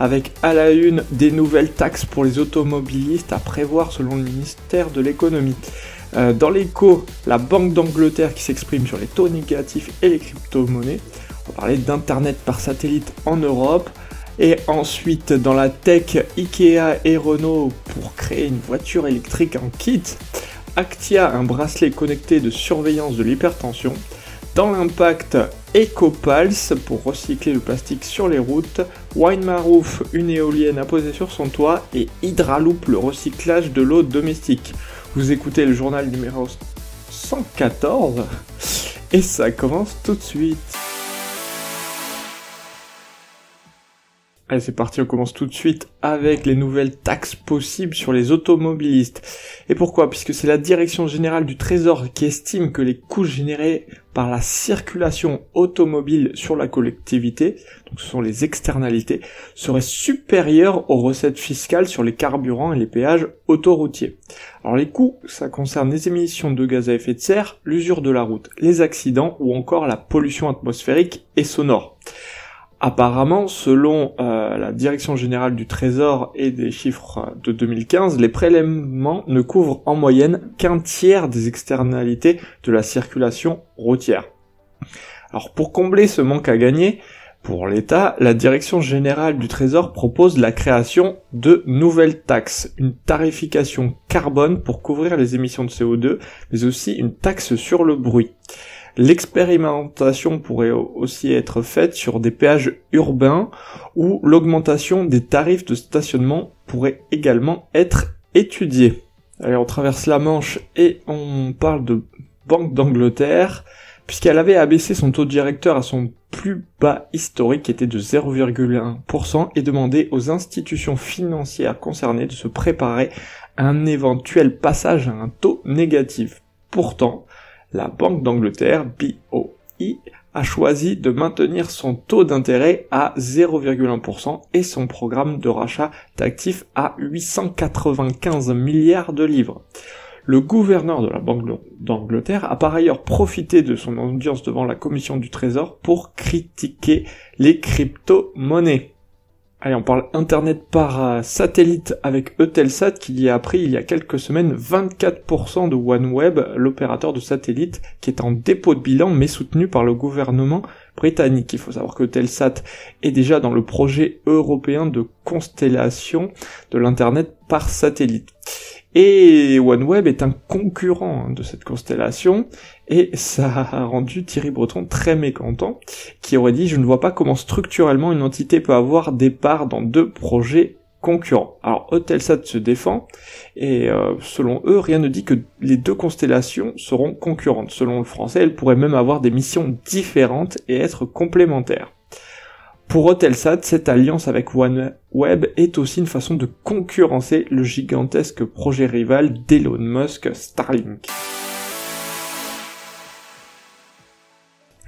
Avec à la une des nouvelles taxes pour les automobilistes à prévoir selon le ministère de l'économie. Euh, dans l'éco, la Banque d'Angleterre qui s'exprime sur les taux négatifs et les crypto-monnaies. On va parler d'Internet par satellite en Europe. Et ensuite, dans la tech, Ikea et Renault pour créer une voiture électrique en kit. Actia, un bracelet connecté de surveillance de l'hypertension. Dans l'impact, EcoPulse pour recycler le plastique sur les routes. Winemaroof, une éolienne à poser sur son toit. Et Hydraloop, le recyclage de l'eau domestique. Vous écoutez le journal numéro 114 et ça commence tout de suite. Allez, c'est parti, on commence tout de suite avec les nouvelles taxes possibles sur les automobilistes. Et pourquoi? Puisque c'est la Direction Générale du Trésor qui estime que les coûts générés par la circulation automobile sur la collectivité, donc ce sont les externalités, seraient supérieurs aux recettes fiscales sur les carburants et les péages autoroutiers. Alors les coûts, ça concerne les émissions de gaz à effet de serre, l'usure de la route, les accidents ou encore la pollution atmosphérique et sonore. Apparemment, selon euh, la Direction générale du Trésor et des chiffres de 2015, les prélèvements ne couvrent en moyenne qu'un tiers des externalités de la circulation routière. Alors pour combler ce manque à gagner, pour l'État, la Direction générale du Trésor propose la création de nouvelles taxes, une tarification carbone pour couvrir les émissions de CO2, mais aussi une taxe sur le bruit. L'expérimentation pourrait aussi être faite sur des péages urbains où l'augmentation des tarifs de stationnement pourrait également être étudiée. Allez, on traverse la Manche et on parle de Banque d'Angleterre, puisqu'elle avait abaissé son taux directeur à son plus bas historique qui était de 0,1% et demandé aux institutions financières concernées de se préparer à un éventuel passage à un taux négatif. Pourtant, la Banque d'Angleterre, BOE, a choisi de maintenir son taux d'intérêt à 0,1% et son programme de rachat d'actifs à 895 milliards de livres. Le gouverneur de la Banque d'Angleterre a par ailleurs profité de son audience devant la commission du Trésor pour critiquer les crypto-monnaies. Allez, on parle Internet par euh, satellite avec Eutelsat qui y a appris il y a quelques semaines 24% de OneWeb, l'opérateur de satellite qui est en dépôt de bilan mais soutenu par le gouvernement britannique. Il faut savoir que Eutelsat est déjà dans le projet européen de constellation de l'Internet par satellite. Et OneWeb est un concurrent de cette constellation, et ça a rendu Thierry Breton très mécontent, qui aurait dit « Je ne vois pas comment structurellement une entité peut avoir des parts dans deux projets concurrents. » Alors Eutelsat se défend, et euh, selon eux, rien ne dit que les deux constellations seront concurrentes. Selon le français, elles pourraient même avoir des missions différentes et être complémentaires. Pour Eutelsat, cette alliance avec OneWeb est aussi une façon de concurrencer le gigantesque projet rival d'Elon Musk, Starlink.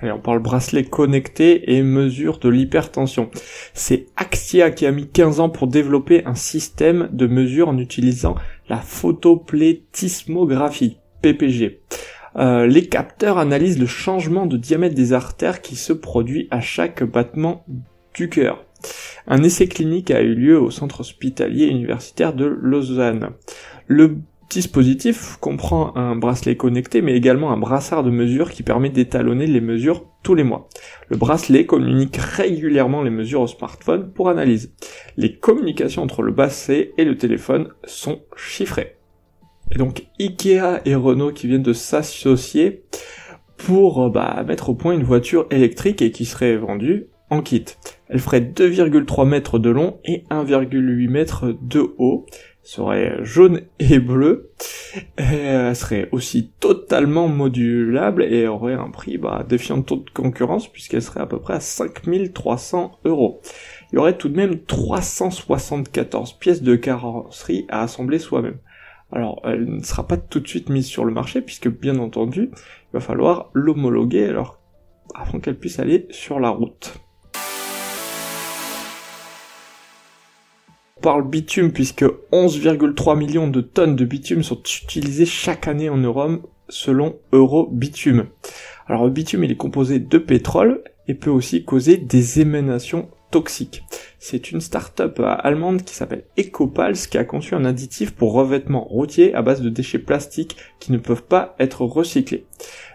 Allez, on parle bracelet connecté et mesure de l'hypertension. C'est Axia qui a mis 15 ans pour développer un système de mesure en utilisant la photoplétismographie, PPG. Euh, les capteurs analysent le changement de diamètre des artères qui se produit à chaque battement du cœur. Un essai clinique a eu lieu au centre hospitalier universitaire de Lausanne. Dispositif comprend un bracelet connecté mais également un brassard de mesure qui permet d'étalonner les mesures tous les mois. Le bracelet communique régulièrement les mesures au smartphone pour analyse. Les communications entre le bracelet et le téléphone sont chiffrées. Et donc Ikea et Renault qui viennent de s'associer pour euh, bah, mettre au point une voiture électrique et qui serait vendue en kit. Elle ferait 2,3 mètres de long et 1,8 mètres de haut. Serait jaune et bleu. elle serait aussi totalement modulable et aurait un prix bah, défiant de concurrence puisqu'elle serait à peu près à 5300 euros. il y aurait tout de même 374 pièces de carrosserie à assembler soi-même. Alors, elle ne sera pas tout de suite mise sur le marché, puisque bien entendu, il va falloir l'homologuer alors, afin qu'elle puisse aller sur la route. On parle bitume puisque 11,3 millions de tonnes de bitume sont utilisées chaque année en Europe selon Eurobitume. Alors le bitume il est composé de pétrole et peut aussi causer des émanations toxiques. C'est une start-up allemande qui s'appelle Ecopals qui a conçu un additif pour revêtement routier à base de déchets plastiques qui ne peuvent pas être recyclés.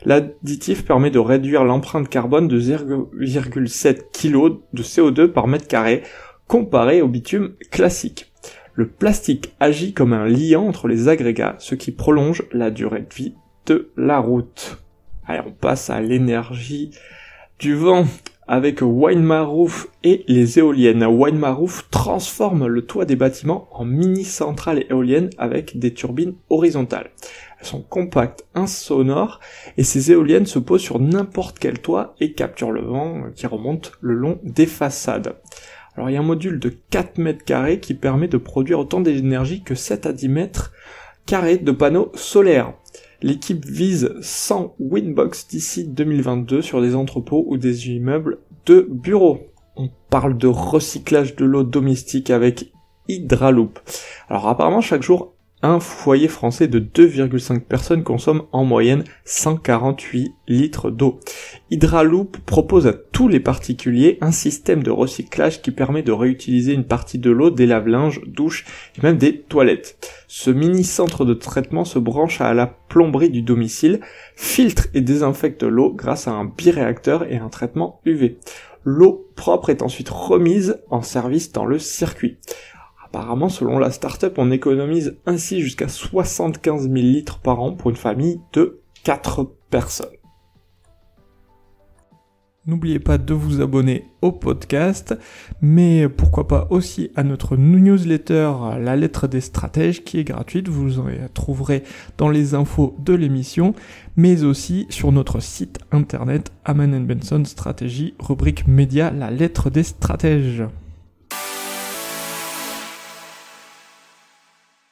L'additif permet de réduire l'empreinte carbone de 0,7 kg de CO2 par mètre carré comparé au bitume classique. Le plastique agit comme un liant entre les agrégats, ce qui prolonge la durée de vie de la route. Allez, on passe à l'énergie du vent avec Wine et les éoliennes. Wine transforme le toit des bâtiments en mini centrales éoliennes avec des turbines horizontales. Elles sont compactes, insonores, et ces éoliennes se posent sur n'importe quel toit et capturent le vent qui remonte le long des façades. Alors il y a un module de 4 mètres carrés qui permet de produire autant d'énergie que 7 à 10 mètres carrés de panneaux solaires. L'équipe vise 100 Winbox d'ici 2022 sur des entrepôts ou des immeubles de bureaux. On parle de recyclage de l'eau domestique avec Hydraloop. Alors apparemment chaque jour un foyer français de 2,5 personnes consomme en moyenne 148 litres d'eau. Hydraloop propose à tous les particuliers un système de recyclage qui permet de réutiliser une partie de l'eau des lave-linges, douches et même des toilettes. Ce mini centre de traitement se branche à la plomberie du domicile, filtre et désinfecte l'eau grâce à un biréacteur et un traitement UV. L'eau propre est ensuite remise en service dans le circuit. Apparemment, selon la startup, on économise ainsi jusqu'à 75 000 litres par an pour une famille de 4 personnes. N'oubliez pas de vous abonner au podcast, mais pourquoi pas aussi à notre newsletter La lettre des stratèges qui est gratuite, vous en trouverez dans les infos de l'émission, mais aussi sur notre site internet Aman Benson Stratégie, rubrique média La lettre des stratèges.